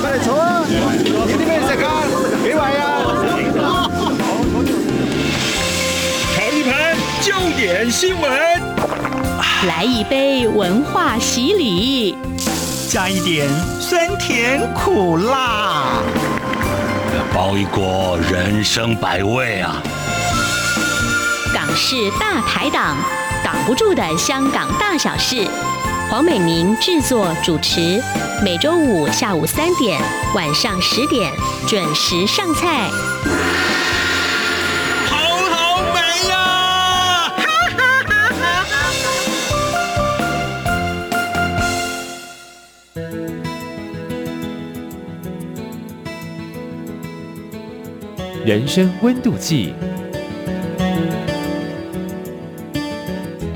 快来坐啊！有啲咩食啊？几位啊？尝一盘焦点新闻，来一杯文化洗礼，加一点酸甜苦辣，包一锅人生百味啊！港式大排档，挡不住的香港大小事。黄美明制作主持，每周五下午三点、晚上十点准时上菜。好好美呀！人生温度计。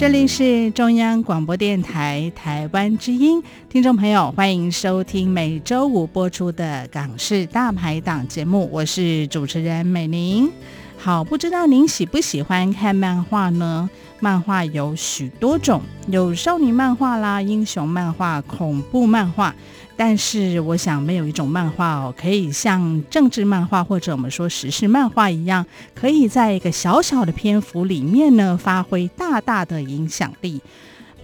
这里是中央广播电台台湾之音，听众朋友，欢迎收听每周五播出的港式大排档节目，我是主持人美玲。好，不知道您喜不喜欢看漫画呢？漫画有许多种，有少女漫画啦、英雄漫画、恐怖漫画。但是，我想没有一种漫画哦，可以像政治漫画或者我们说时事漫画一样，可以在一个小小的篇幅里面呢，发挥大大的影响力。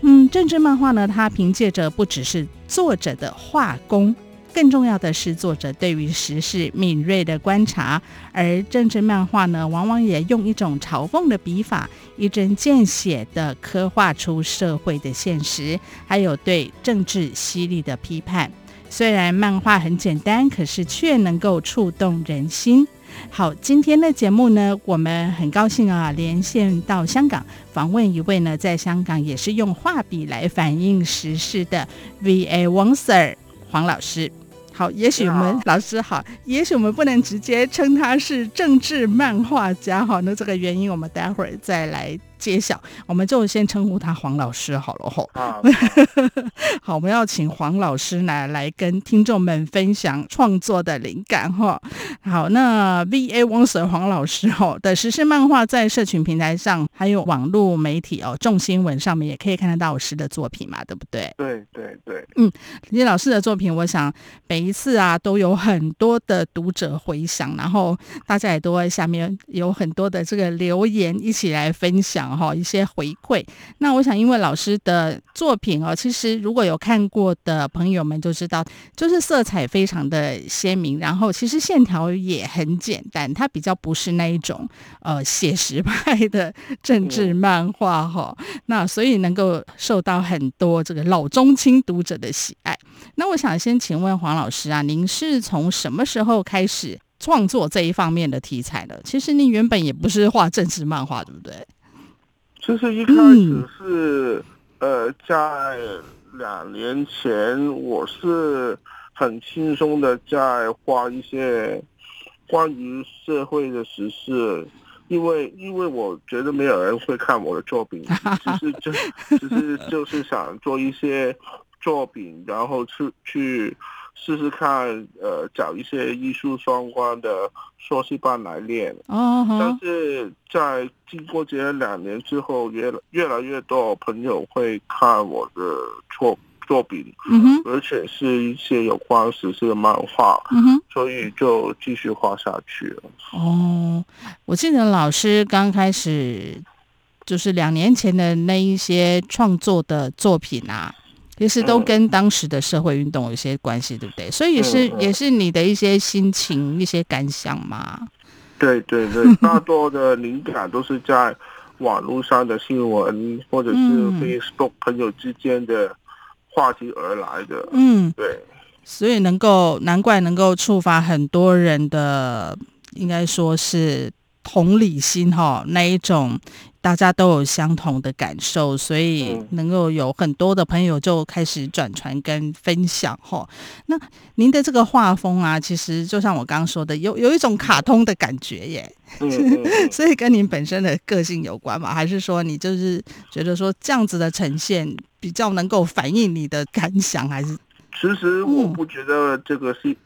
嗯，政治漫画呢，它凭借着不只是作者的画工。更重要的是，作者对于时事敏锐的观察，而政治漫画呢，往往也用一种嘲讽的笔法，一针见血地刻画出社会的现实，还有对政治犀利的批判。虽然漫画很简单，可是却能够触动人心。好，今天的节目呢，我们很高兴啊，连线到香港访问一位呢，在香港也是用画笔来反映时事的 V.A. 王 Sir 黄老师。好，也许我们老师好，也许我们不能直接称他是政治漫画家哈，那这个原因我们待会儿再来揭晓，我们就先称呼他黄老师好了吼。啊，好，我们要请黄老师来来跟听众们分享创作的灵感哈。好，那 V A 王 Sir 黄老师哦的时事漫画在社群平台上，还有网络媒体哦，众新闻上面也可以看得到老师的作品嘛，对不对？对对对，嗯，李老师的作品，我想每一次啊都有很多的读者回响，然后大家也都在下面有很多的这个留言一起来分享。哈，一些回馈。那我想，因为老师的作品哦，其实如果有看过的朋友们就知道，就是色彩非常的鲜明，然后其实线条也很简单，它比较不是那一种呃写实派的政治漫画哈。那所以能够受到很多这个老中青读者的喜爱。那我想先请问黄老师啊，您是从什么时候开始创作这一方面的题材的？其实您原本也不是画政治漫画，对不对？其实一开始是，呃，在两年前，我是很轻松的在画一些关于社会的时事，因为因为我觉得没有人会看我的作品，只是就只是就是想做一些作品，然后去去。试试看，呃，找一些艺术相关的硕士班来练。哦。但是在经过这两年之后，越越来越多朋友会看我的作作品，而且是一些有关时事的漫画，所以就继续画下去了。哦，我记得老师刚开始就是两年前的那一些创作的作品啊。其实都跟当时的社会运动有些关系，对不对？所以也是也是你的一些心情、一些感想嘛。对对对，大多的灵感都是在网络上的新闻，或者是 Facebook 朋友之间的话题而来的。嗯，对。所以能够难怪能够触发很多人的，应该说是同理心哈，那一种。大家都有相同的感受，所以能够有很多的朋友就开始转传跟分享哈。那您的这个画风啊，其实就像我刚刚说的，有有一种卡通的感觉耶。所以跟您本身的个性有关吗？还是说你就是觉得说这样子的呈现比较能够反映你的感想？还是？其实我不觉得这个是。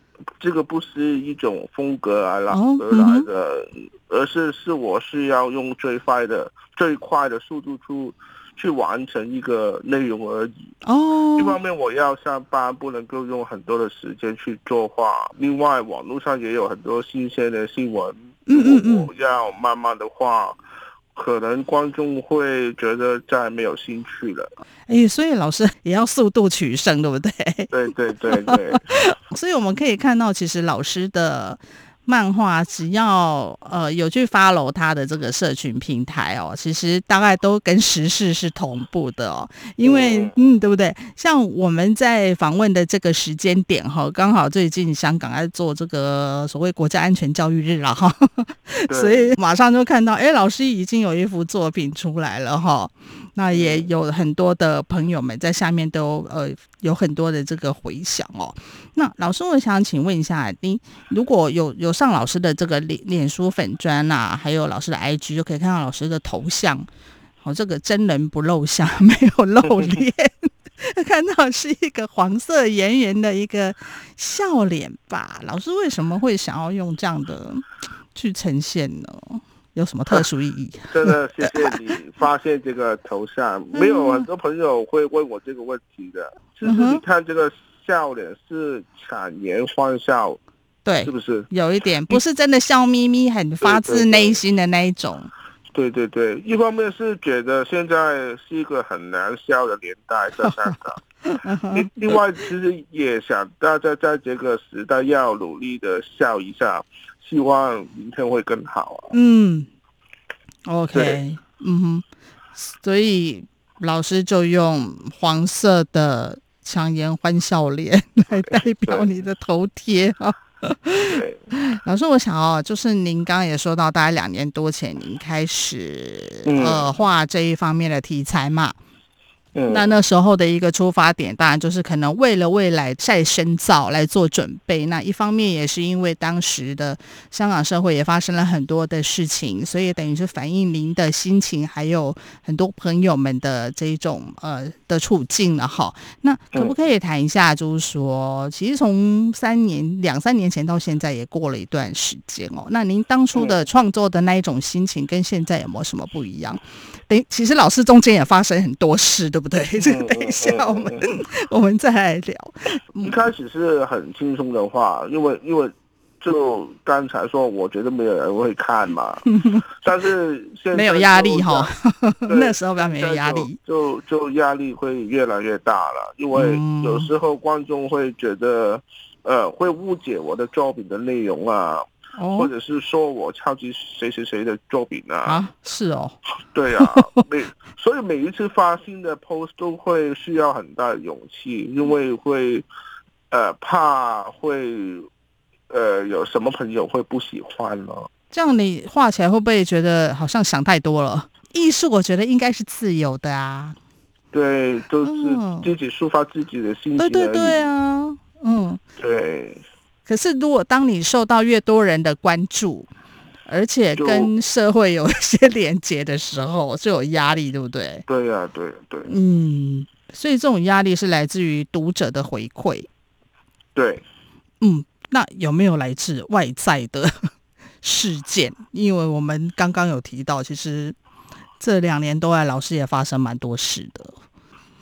这个不是一种风格而来而来的，而是是我是要用最快的最快的速度去去完成一个内容而已。哦，一方面我要上班，不能够用很多的时间去作画。另外，网络上也有很多新鲜的新闻。嗯嗯嗯，我要慢慢的画，可能观众会觉得再没有兴趣了。哎，所以老师也要速度取胜，对不对？对对对对。所以我们可以看到，其实老师的。漫画只要呃有去 follow 他的这个社群平台哦，其实大概都跟时事是同步的哦，因为嗯对不对？像我们在访问的这个时间点哈，刚好最近香港在做这个所谓国家安全教育日了哈，所以马上就看到哎，老师已经有一幅作品出来了哈。那也有很多的朋友们在下面都呃有很多的这个回响哦。那老师，我想请问一下，你如果有有上老师的这个脸脸书粉砖啊，还有老师的 IG，就可以看到老师的头像哦，这个真人不露相，没有露脸，看到是一个黄色圆圆的一个笑脸吧？老师为什么会想要用这样的去呈现呢？有什么特 殊意义？啊、真的谢谢你发现这个头像，没有很多朋友会问我这个问题的。其实你看这个笑脸是强颜欢笑，对，是不是？有一点不是真的笑眯眯，很发自内心的那一种。对对对，一方面是觉得现在是一个很难笑的年代，在香港。另另外，其实也想大家在这个时代要努力的笑一下。希望明天会更好啊。嗯，OK，嗯哼，所以老师就用黄色的强颜欢笑脸来代表你的头贴啊。老师，我想哦，就是您刚刚也说到，大概两年多前您开始呃画这一方面的题材嘛。那那时候的一个出发点，当然就是可能为了未来再深造来做准备。那一方面也是因为当时的香港社会也发生了很多的事情，所以等于是反映您的心情，还有很多朋友们的这一种呃的处境了哈。那可不可以谈一下，就是说，其实从三年两三年前到现在也过了一段时间哦。那您当初的创作的那一种心情，跟现在有没有什么不一样？等其实老师中间也发生很多事，对不对？这个等一下我们、我们再来聊。一开始是很轻松的话，因为因为就刚才说，我觉得没有人会看嘛。但是现在没有压力哈，那时候比较没有压力，就就，就压力会越来越大了，因为有时候观众会觉得，呃，会误解我的作品的内容啊。哦、或者是说我抄袭谁谁谁的作品啊？啊，是哦，对啊，每所以每一次发新的 post 都会需要很大的勇气，因为会呃怕会呃有什么朋友会不喜欢呢？这样你画起来会不会觉得好像想太多了？艺术我觉得应该是自由的啊，对，都是自己抒发自己的心情，对对对啊，嗯，对。可是，如果当你受到越多人的关注，而且跟社会有一些连接的时候，就有压力，对不对？对呀、啊，对对。嗯，所以这种压力是来自于读者的回馈。对，嗯，那有没有来自外在的事件？因为我们刚刚有提到，其实这两年多来，老师也发生蛮多事的，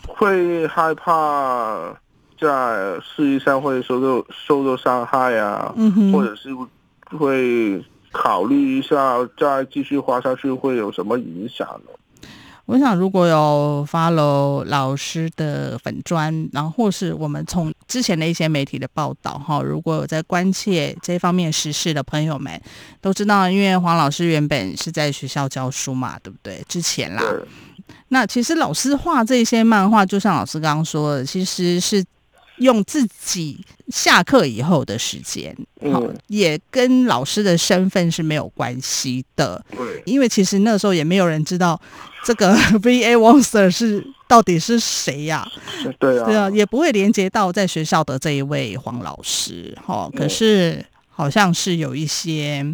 会害怕。在事业上会受到受到伤害啊，嗯，或者是会考虑一下再继续画下去会有什么影响呢？我想如果有 follow 老师的粉砖，然后或是我们从之前的一些媒体的报道哈，如果有在关切这方面时事的朋友们都知道，因为黄老师原本是在学校教书嘛，对不对？之前啦，那其实老师画这些漫画，就像老师刚刚说的，其实是。用自己下课以后的时间，好，也跟老师的身份是没有关系的。对，因为其实那时候也没有人知道这个 V.A. Wongster 是到底是谁呀？对啊，对啊，也不会连接到在学校的这一位黄老师。哈，可是好像是有一些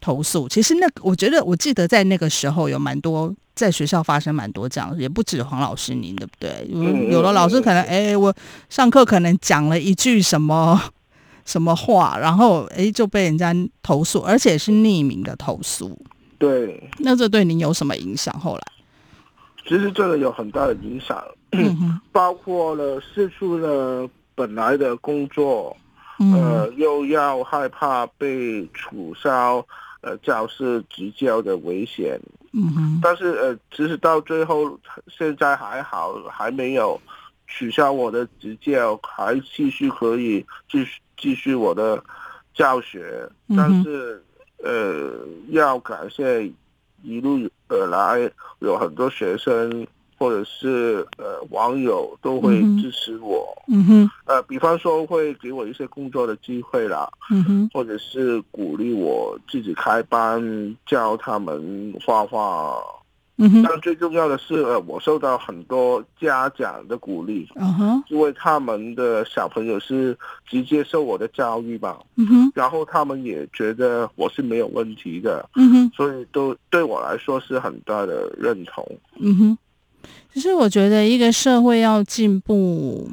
投诉。其实那，我觉得我记得在那个时候有蛮多。在学校发生蛮多这样，也不止黄老师您，对不对？有有的老师可能，哎，我上课可能讲了一句什么 什么话，然后哎就被人家投诉，而且是匿名的投诉。对，那这对您有什么影响？后来，其实真的有很大的影响，嗯、包括了失去了本来的工作，嗯、呃，又要害怕被取消呃教师执教的危险。嗯哼，但是呃，其实到最后，现在还好，还没有取消我的执教，还继续可以继续继续我的教学。但是、嗯、呃，要感谢一路而来有很多学生。或者是呃网友都会支持我，嗯哼，呃，比方说会给我一些工作的机会啦，嗯哼，或者是鼓励我自己开班教他们画画，嗯哼，但最重要的是，呃，我受到很多家长的鼓励，嗯哼，因为他们的小朋友是直接受我的教育吧，嗯哼，然后他们也觉得我是没有问题的，嗯哼，所以都对我来说是很大的认同，嗯哼。其实我觉得，一个社会要进步，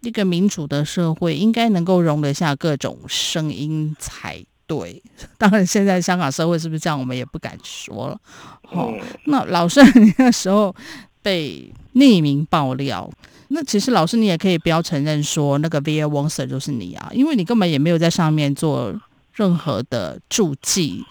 一个民主的社会应该能够容得下各种声音才对。当然，现在香港社会是不是这样，我们也不敢说了。哦，那老师，你那时候被匿名爆料，那其实老师你也可以不要承认说那个 Via Wongser 就是你啊，因为你根本也没有在上面做任何的注记，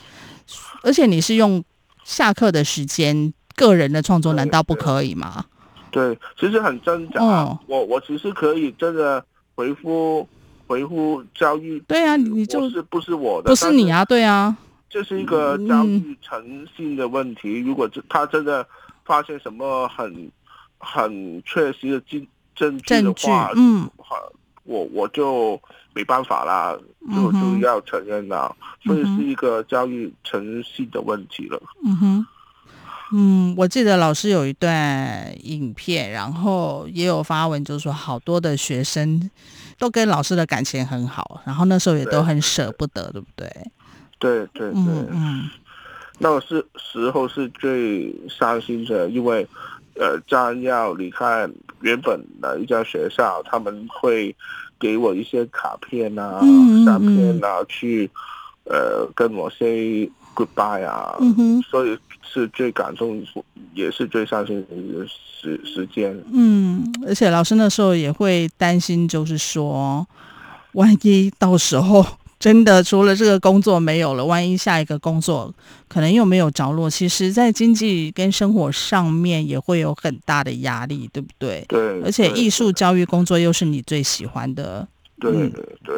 而且你是用下课的时间。个人的创作难道不可以吗？对，其实很挣扎。哦、我我其实可以真的回复回复教育。对啊，你就是不是我的，不是你啊？对啊，这是一个教育诚信的问题。嗯、如果他真的发现什么很很确实的证证据的话，嗯，我我就没办法啦，就就要承认了。嗯、所以是一个教育诚信的问题了。嗯哼。嗯，我记得老师有一段影片，然后也有发文，就是说好多的学生都跟老师的感情很好，然后那时候也都很舍不得，对，对不对？对对对，嗯，嗯，那个是时候是最伤心的，因为呃，将要离开原本的一家学校，他们会给我一些卡片啊、嗯、相片啊，去呃跟我 say goodbye 啊，嗯哼，所以。是最感动，也是最伤心的时时间。嗯，而且老师那时候也会担心，就是说，万一到时候真的除了这个工作没有了，万一下一个工作可能又没有着落，其实在经济跟生活上面也会有很大的压力，对不对？对。而且艺术教育工作又是你最喜欢的。对对对。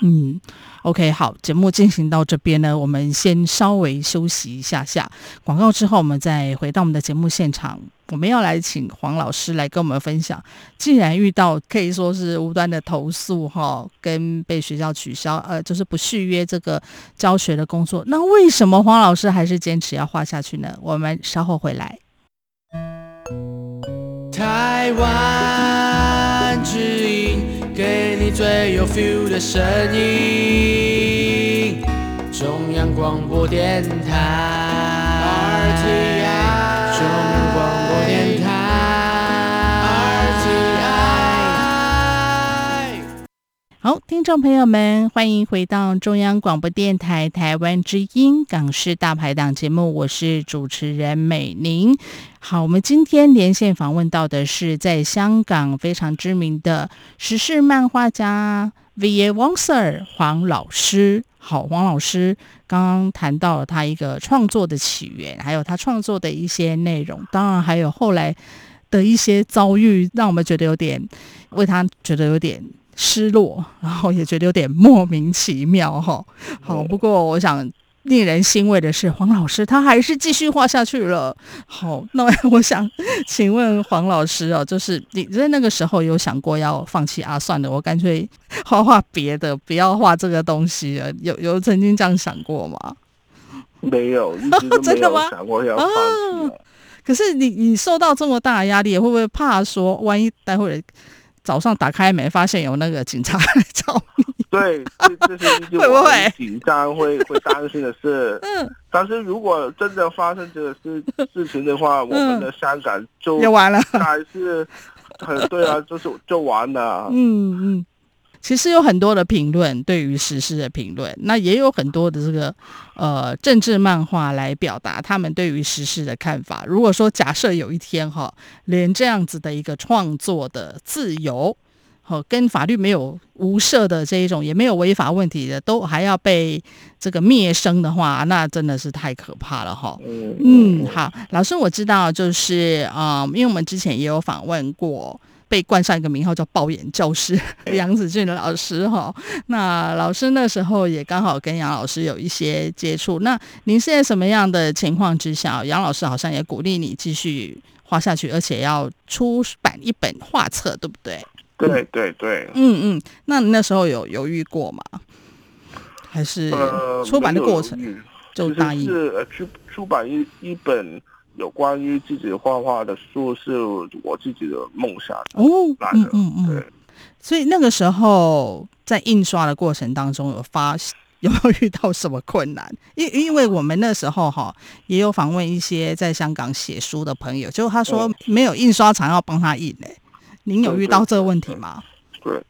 嗯。OK，好，节目进行到这边呢，我们先稍微休息一下下广告之后，我们再回到我们的节目现场。我们要来请黄老师来跟我们分享，既然遇到可以说是无端的投诉哈，跟被学校取消，呃，就是不续约这个教学的工作，那为什么黄老师还是坚持要画下去呢？我们稍后回来。台湾。最有 feel 的声音，中央广播电台。好，听众朋友们，欢迎回到中央广播电台台湾之音港式大排档节目，我是主持人美玲。好，我们今天连线访问到的是在香港非常知名的时事漫画家 V.A. Wong Sir 黄老师。好，黄老师刚刚谈到了他一个创作的起源，还有他创作的一些内容，当然还有后来的一些遭遇，让我们觉得有点为他觉得有点失落，然后也觉得有点莫名其妙。哈，好，不过我想。令人欣慰的是，黄老师他还是继续画下去了。好，那 我想请问黄老师哦，就是你在那个时候有想过要放弃啊？算了，我干脆画画别的，不要画这个东西了。有有曾经这样想过吗？没有，一直都 没有想过要放弃。可是你你受到这么大的压力，会不会怕说，万一待会儿早上打开门发现有那个警察 来找你？对，这这是一个很紧张、会会担心的事。嗯，但是如果真的发生这个事 事情的话，我们的香港就就完了，还是很对啊，就是就完了。嗯嗯，其实有很多的评论，对于时事的评论，那也有很多的这个呃政治漫画来表达他们对于时事的看法。如果说假设有一天哈，连这样子的一个创作的自由，和跟法律没有无涉的这一种，也没有违法问题的，都还要被这个灭声的话，那真的是太可怕了哈。嗯，好，老师我知道，就是啊、呃，因为我们之前也有访问过。被冠上一个名号叫“爆眼教师” 杨子俊的老师哈，那老师那时候也刚好跟杨老师有一些接触。那您是在什么样的情况之下，杨老师好像也鼓励你继续画下去，而且要出版一本画册，对不对？对对对。嗯嗯，那你那时候有犹豫过吗？还是出版的过程就答应？是呃，出出版一一本。有关于自己画画的书是我自己的梦想。的哦，嗯嗯嗯，对，所以那个时候在印刷的过程当中有发 有没有遇到什么困难？因因为我们那时候哈也有访问一些在香港写书的朋友，就他说没有印刷厂要帮他印嘞，您有遇到这个问题吗？对，对，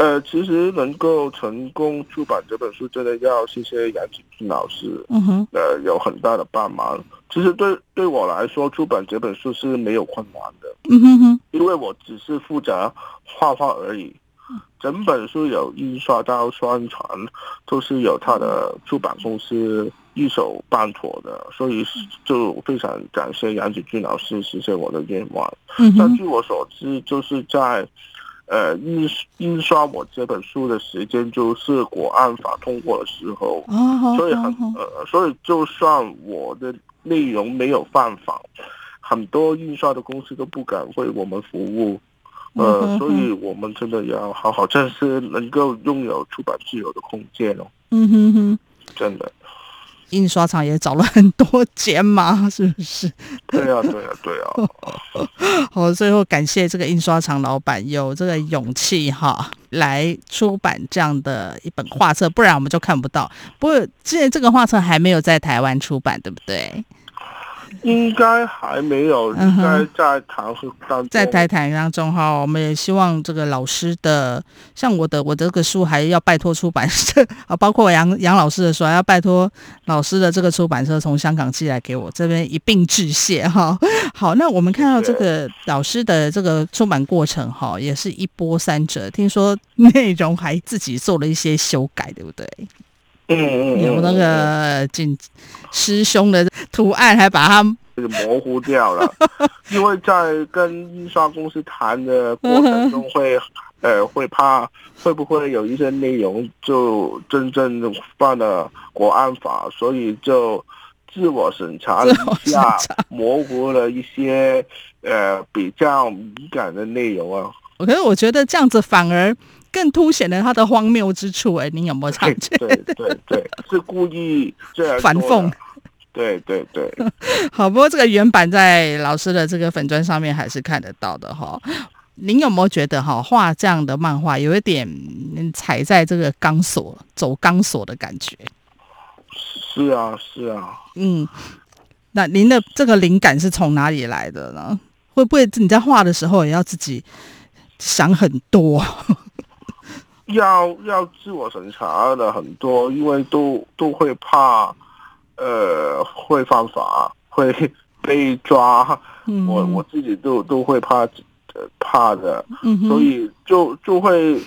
呃，其实能够成功出版这本书，真的要谢谢杨子俊老师，嗯哼，呃，有很大的帮忙。其实对对我来说，出版这本书是没有困难的，嗯哼哼，因为我只是负责画画而已，整本书有印刷到宣传，都是有他的出版公司一手办妥的，所以就非常感谢杨子俊老师实现我的愿望。嗯，但据我所知，就是在呃印印刷我这本书的时间，就是国安法通过的时候，所以很呃，所以就算我的。内容没有犯法，很多印刷的公司都不敢为我们服务，呃，所以我们真的要好好珍惜能够拥有出版自由的空间哦。嗯哼哼，真的，印刷厂也找了很多间嘛，是不是？对啊，对啊，对啊。好，最后感谢这个印刷厂老板有这个勇气哈，来出版这样的一本画册，不然我们就看不到。不过现在这个画册还没有在台湾出版，对不对？应该还没有，应该在谈当中，在台谈当中哈，我们也希望这个老师的，像我的我这个书还要拜托出版社啊，包括杨杨老师的书，还要拜托老师的这个出版社从香港寄来给我这边一并致谢哈。好，那我们看到这个老师的这个出版过程哈，也是一波三折，听说内容还自己做了一些修改，对不对？嗯嗯，有那个警师兄的图案，还把它模糊掉了。因为在跟印刷公司谈的过程中会，会 呃会怕会不会有一些内容就真正犯了国安法，所以就自我审查了一下，模糊了一些呃比较敏感的内容啊。可是我觉得这样子反而。更凸显了他的荒谬之处，哎，你有没有察觉？对对对，是故意这样反讽。对 对对，好，不过这个原版在老师的这个粉砖上面还是看得到的哈。您有没有觉得哈画这样的漫画有一点踩在这个钢索走钢索的感觉？是啊是啊，嗯，那您的这个灵感是从哪里来的呢？会不会你在画的时候也要自己想很多？要要自我审查的很多，因为都都会怕，呃，会犯法，会 被抓。嗯、我我自己都都会怕，呃，怕的。嗯、所以就就会，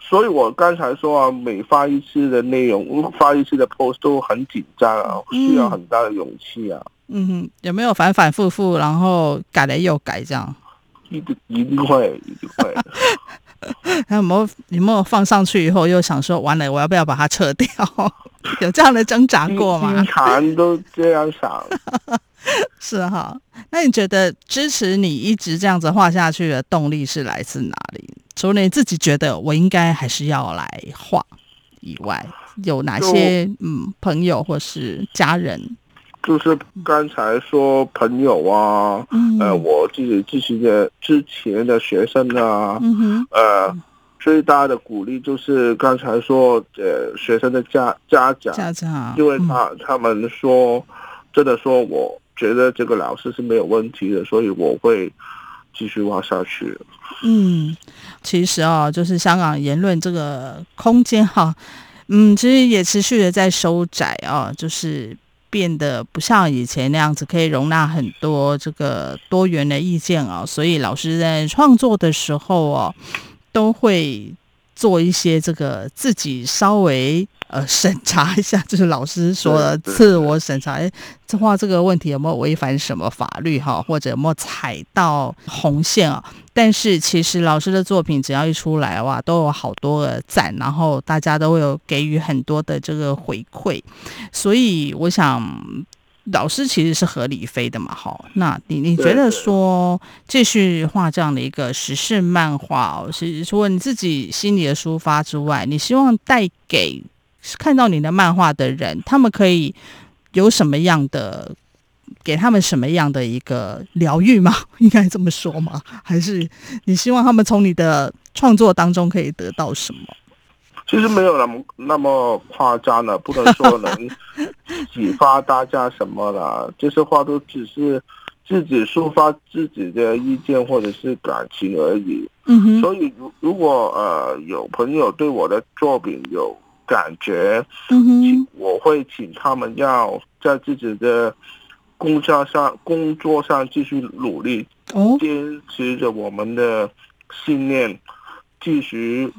所以我刚才说啊，每发一次的内容，发一次的 post 都很紧张啊，需要很大的勇气啊。嗯哼，有没有反反复复，然后改了又改这样？一定一定会，一定会。还有没有？有没有放上去以后又想说完了，我要不要把它撤掉？有这样的挣扎过吗？经常都这样想。是哈，那你觉得支持你一直这样子画下去的动力是来自哪里？除了你自己觉得我应该还是要来画以外，有哪些嗯朋友或是家人？就是刚才说朋友啊，嗯、呃，我自己之前的之前的学生啊，嗯、哼。呃，最大的鼓励就是刚才说，呃，学生的家家长，家长，因为他、嗯、他们说，真的说，我觉得这个老师是没有问题的，所以我会继续挖下去。嗯，其实哦，就是香港言论这个空间哈，嗯，其实也持续的在收窄啊，就是变得不像以前那样子可以容纳很多这个多元的意见啊，所以老师在创作的时候哦，都会做一些这个自己稍微。呃，审查一下，就是老师说的自我审查。哎，这话这个问题有没有违反什么法律哈，或者有没有踩到红线啊？但是其实老师的作品只要一出来哇，都有好多的赞，然后大家都会有给予很多的这个回馈。所以我想，老师其实是合理飞的嘛，哈。那你你觉得说继续画这样的一个时事漫画，是除了你自己心里的抒发之外，你希望带给看到你的漫画的人，他们可以有什么样的，给他们什么样的一个疗愈吗？应该这么说吗？还是你希望他们从你的创作当中可以得到什么？其实没有那么那么夸张了，不能说能 启发大家什么了。这些话都只是自己抒发自己的意见或者是感情而已。嗯哼。所以如如果呃有朋友对我的作品有。感觉，嗯，我会请他们要在自己的工作上、工作上继续努力，坚持着我们的信念，继续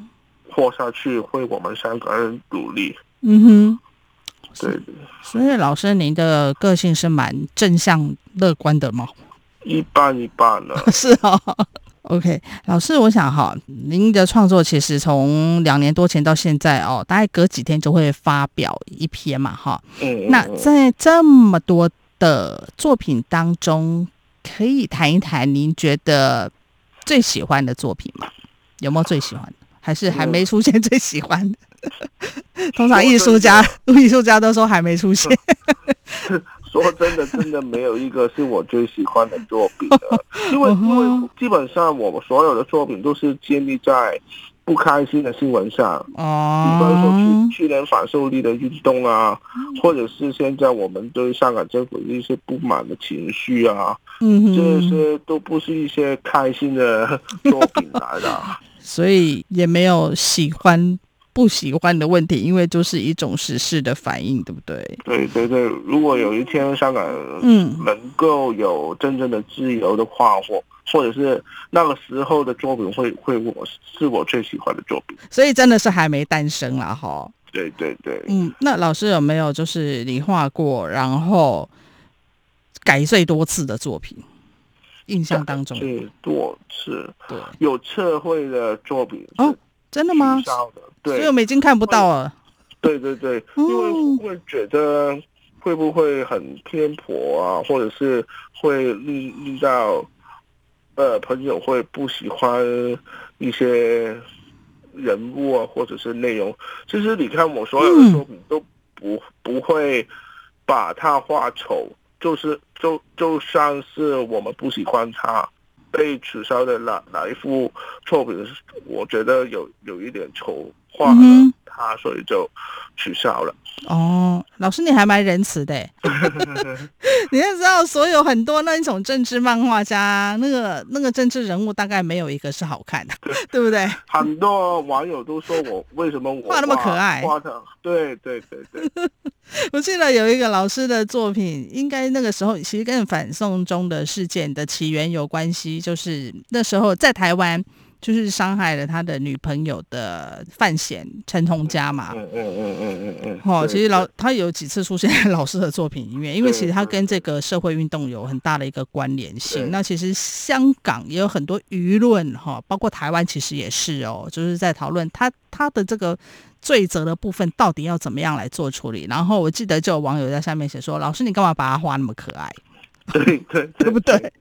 活下去，为我们三个人努力。嗯哼，对。所以老师，您的个性是蛮正向、乐观的吗？一半一半了。是啊。OK，老师，我想哈，您的创作其实从两年多前到现在哦，大概隔几天就会发表一篇嘛，哈。嗯。那在这么多的作品当中，可以谈一谈您觉得最喜欢的作品吗？有没有最喜欢的？还是还没出现最喜欢的？嗯、通常艺术家，艺术家都说还没出现。说真的，真的没有一个是我最喜欢的作品的，因为因为基本上我们所有的作品都是建立在不开心的新闻上，比方说去去年反受力的运动啊，或者是现在我们对香港政府的一些不满的情绪啊，这些都不是一些开心的作品来的，所以也没有喜欢。不喜欢的问题，因为就是一种时事的反应，对不对？对对对，如果有一天香港嗯能够有真正的自由的话，或、嗯、或者是那个时候的作品会会我是我最喜欢的作品，所以真的是还没诞生了哈。对对对，嗯，那老师有没有就是你画过然后改最多次的作品？印象当中最多次，对，有测绘的作品哦。真的吗？对，所以我们已经看不到了。对对对，因为会觉得会不会很偏颇啊，或者是会令令到呃朋友会不喜欢一些人物啊，或者是内容。其实你看我所有的作品都不不会把它画丑，就是就就算是我们不喜欢它。被取消的哪哪一幅作品，我觉得有有一点丑化了他，所以就取消了。哦，老师你还蛮仁慈的，你要知道，所有很多那一种政治漫画家，那个那个政治人物，大概没有一个是好看的，对，对不对？很多网友都说我为什么我画那么可爱，画的对对对对。我记得有一个老师的作品，应该那个时候其实跟反送中的事件的起源有关系，就是那时候在台湾。就是伤害了他的女朋友的范闲陈同佳嘛，嗯嗯嗯嗯嗯嗯，哦，其实老他有几次出现在 老师的作品里面，因为其实他跟这个社会运动有很大的一个关联性。那其实香港也有很多舆论哈，包括台湾其实也是哦，就是在讨论他他的这个罪责的部分到底要怎么样来做处理。然后我记得就有网友在下面写说：“老师，你干嘛把他画那么可爱？对对对，对不对？”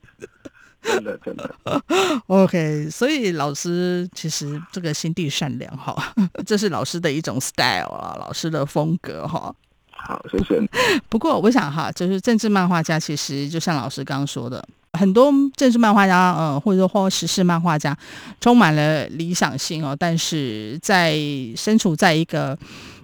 真的真的，OK，所以老师其实这个心地善良哈，这是老师的一种 style 啊，老师的风格哈。好，谢谢。不过我想哈，就是政治漫画家，其实就像老师刚刚说的，很多政治漫画家，嗯，或者说或时事漫画家，充满了理想性哦，但是在身处在一个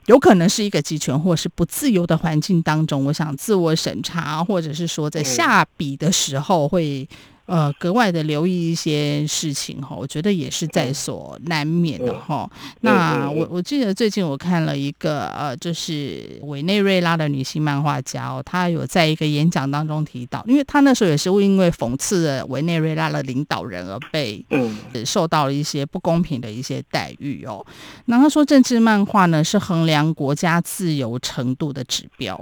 有可能是一个集权或是不自由的环境当中，我想自我审查，或者是说在下笔的时候会。呃格外的留意一些事情哈，我觉得也是在所难免的哈。那我我记得最近我看了一个呃，就是委内瑞拉的女性漫画家哦，她有在一个演讲当中提到，因为她那时候也是因为讽刺了委内瑞拉的领导人而被嗯受到了一些不公平的一些待遇哦。那她说，政治漫画呢是衡量国家自由程度的指标。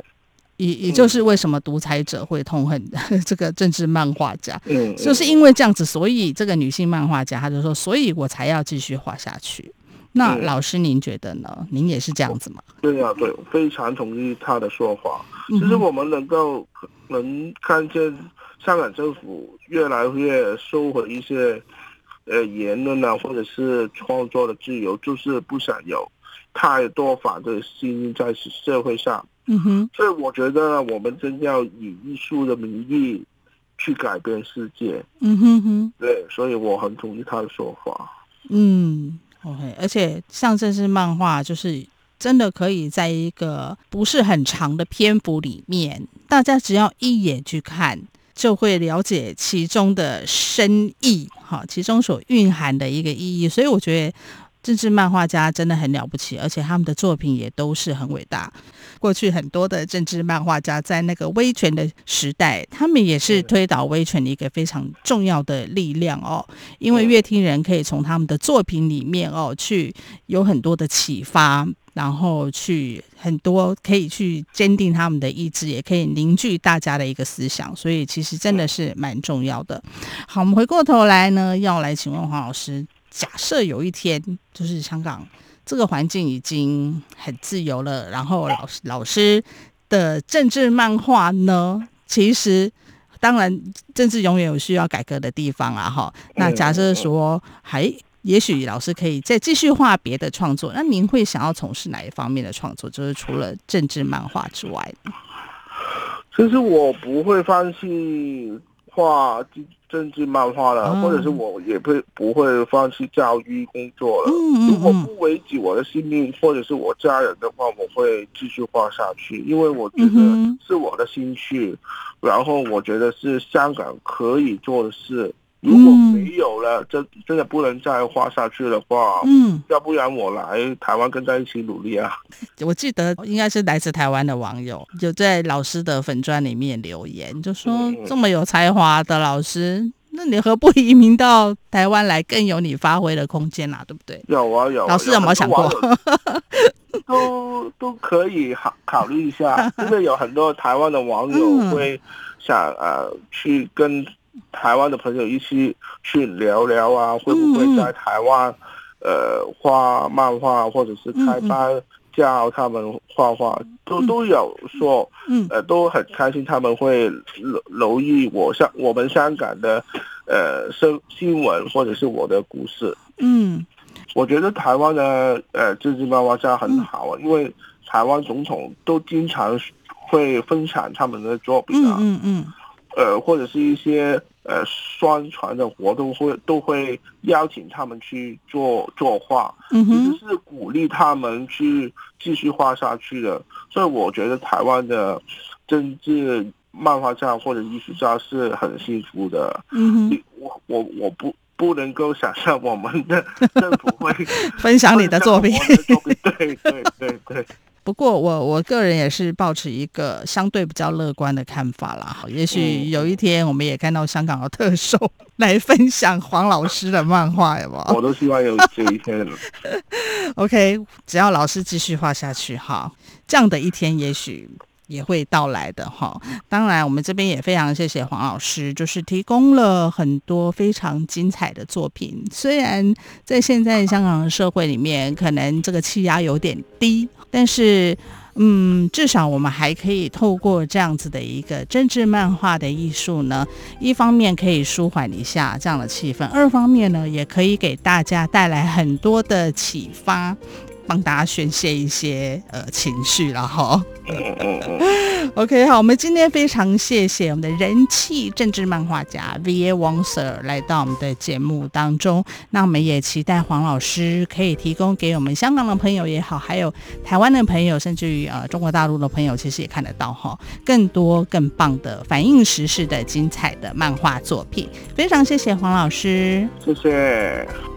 也也就是为什么独裁者会痛恨 这个政治漫画家，嗯，就是因为这样子，所以这个女性漫画家，她就说，所以我才要继续画下去。那老师您觉得呢？您也是这样子吗？对呀，对，非常同意他的说法。其实我们能够能看见香港政府越来越收回一些呃言论啊，或者是创作的自由，就是不想有太多反对心在社会上。嗯哼，所以我觉得我们真要以艺术的名义去改变世界。嗯哼哼，对，所以我很同意他的说法。嗯，OK，而且像这是漫画，就是真的可以在一个不是很长的篇幅里面，大家只要一眼去看，就会了解其中的深意，哈，其中所蕴含的一个意义。所以我觉得。政治漫画家真的很了不起，而且他们的作品也都是很伟大。过去很多的政治漫画家在那个威权的时代，他们也是推倒威权的一个非常重要的力量哦。因为乐听人可以从他们的作品里面哦，去有很多的启发，然后去很多可以去坚定他们的意志，也可以凝聚大家的一个思想。所以其实真的是蛮重要的。好，我们回过头来呢，要来请问黄老师。假设有一天，就是香港这个环境已经很自由了，然后老师老师的政治漫画呢，其实当然政治永远有需要改革的地方啊，哈。那假设说还也许老师可以再继续画别的创作，那您会想要从事哪一方面的创作？就是除了政治漫画之外，其实我不会放弃画。政治漫画了，或者是我也不不会放弃教育工作了。如果不危及我的性命或者是我家人的话，我会继续画下去，因为我觉得是我的兴趣，然后我觉得是香港可以做的事。如果没有了，真真的不能再花下去的话，嗯，要不然我来台湾跟在一起努力啊。我记得应该是来自台湾的网友，就在老师的粉砖里面留言，就说这么有才华的老师，那你何不移民到台湾来，更有你发挥的空间啊，对不对？有啊有。老师有没有想过？都都可以考考虑一下，因为有很多台湾的网友会想呃去跟。台湾的朋友一起去聊聊啊，会不会在台湾，呃，画漫画或者是开班教他们画画，都都有说，呃，都很开心，他们会留留意我香我们香港的，呃，新新闻或者是我的故事。嗯，我觉得台湾的呃政治漫画家很好啊，因为台湾总统都经常会分享他们的作品啊。嗯嗯。呃，或者是一些呃宣传的活动会都会邀请他们去做作画，嗯哼，就是鼓励他们去继续画下去的。所以我觉得台湾的政治漫画家或者艺术家是很幸福的。嗯哼，我我我不不能够想象我们的 政府会分享你的作品。对对对对。不过我我个人也是抱持一个相对比较乐观的看法啦。也许有一天我们也看到香港的特首 来分享黄老师的漫画，有冇？我都希望有这一天。OK，只要老师继续画下去哈，这样的一天也许也会到来的哈。当然，我们这边也非常谢谢黄老师，就是提供了很多非常精彩的作品。虽然在现在香港的社会里面，可能这个气压有点低。但是，嗯，至少我们还可以透过这样子的一个政治漫画的艺术呢，一方面可以舒缓一下这样的气氛，二方面呢，也可以给大家带来很多的启发。帮大家宣泄一些呃情绪了哈。OK，好，我们今天非常谢谢我们的人气政治漫画家 V.A. 王 Sir 来到我们的节目当中。那我们也期待黄老师可以提供给我们香港的朋友也好，还有台湾的朋友，甚至于呃中国大陆的朋友，其实也看得到哈，更多更棒的反映时事的精彩的漫画作品。非常谢谢黄老师，谢谢。